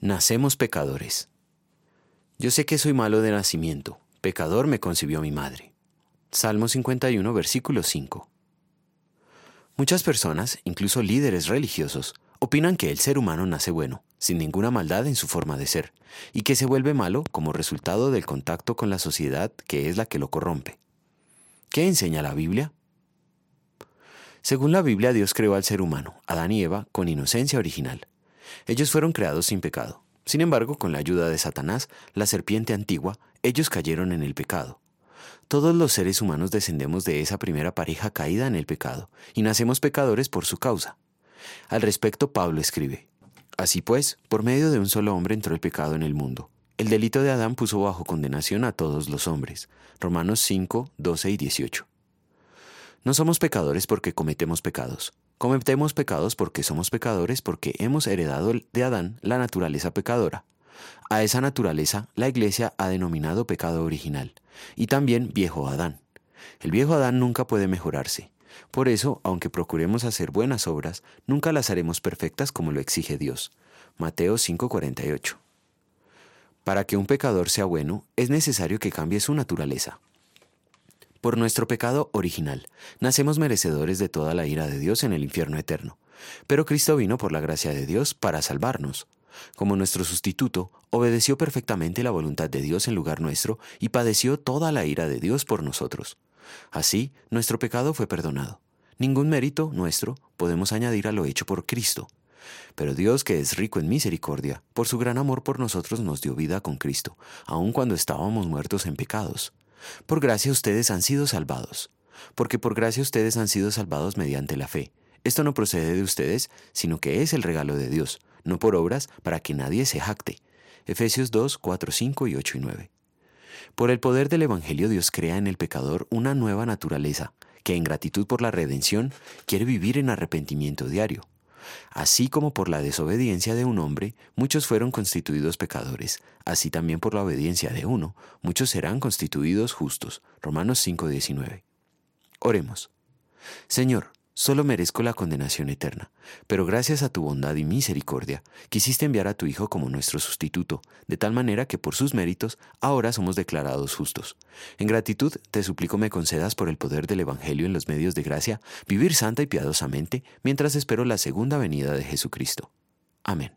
Nacemos pecadores. Yo sé que soy malo de nacimiento, pecador me concibió mi madre. Salmo 51, versículo 5. Muchas personas, incluso líderes religiosos, opinan que el ser humano nace bueno, sin ninguna maldad en su forma de ser, y que se vuelve malo como resultado del contacto con la sociedad que es la que lo corrompe. ¿Qué enseña la Biblia? Según la Biblia, Dios creó al ser humano, Adán y Eva, con inocencia original. Ellos fueron creados sin pecado. Sin embargo, con la ayuda de Satanás, la serpiente antigua, ellos cayeron en el pecado. Todos los seres humanos descendemos de esa primera pareja caída en el pecado, y nacemos pecadores por su causa. Al respecto, Pablo escribe, Así pues, por medio de un solo hombre entró el pecado en el mundo. El delito de Adán puso bajo condenación a todos los hombres. Romanos 5, 12 y 18. No somos pecadores porque cometemos pecados. Cometemos pecados porque somos pecadores porque hemos heredado de Adán la naturaleza pecadora. A esa naturaleza la Iglesia ha denominado pecado original y también viejo Adán. El viejo Adán nunca puede mejorarse. Por eso, aunque procuremos hacer buenas obras, nunca las haremos perfectas como lo exige Dios. Mateo 5:48. Para que un pecador sea bueno, es necesario que cambie su naturaleza. Por nuestro pecado original, nacemos merecedores de toda la ira de Dios en el infierno eterno. Pero Cristo vino por la gracia de Dios para salvarnos. Como nuestro sustituto, obedeció perfectamente la voluntad de Dios en lugar nuestro y padeció toda la ira de Dios por nosotros. Así, nuestro pecado fue perdonado. Ningún mérito nuestro podemos añadir a lo hecho por Cristo. Pero Dios, que es rico en misericordia, por su gran amor por nosotros nos dio vida con Cristo, aun cuando estábamos muertos en pecados. Por gracia ustedes han sido salvados, porque por gracia ustedes han sido salvados mediante la fe. Esto no procede de ustedes, sino que es el regalo de Dios, no por obras, para que nadie se jacte. Efesios 2, 4, 5 y 8 y 9. Por el poder del Evangelio Dios crea en el pecador una nueva naturaleza, que en gratitud por la redención quiere vivir en arrepentimiento diario. Así como por la desobediencia de un hombre, muchos fueron constituidos pecadores, así también por la obediencia de uno, muchos serán constituidos justos. Romanos 5:19. Oremos. Señor, solo merezco la condenación eterna, pero gracias a tu bondad y misericordia, quisiste enviar a tu Hijo como nuestro sustituto, de tal manera que por sus méritos ahora somos declarados justos. En gratitud te suplico me concedas por el poder del Evangelio en los medios de gracia, vivir santa y piadosamente, mientras espero la segunda venida de Jesucristo. Amén.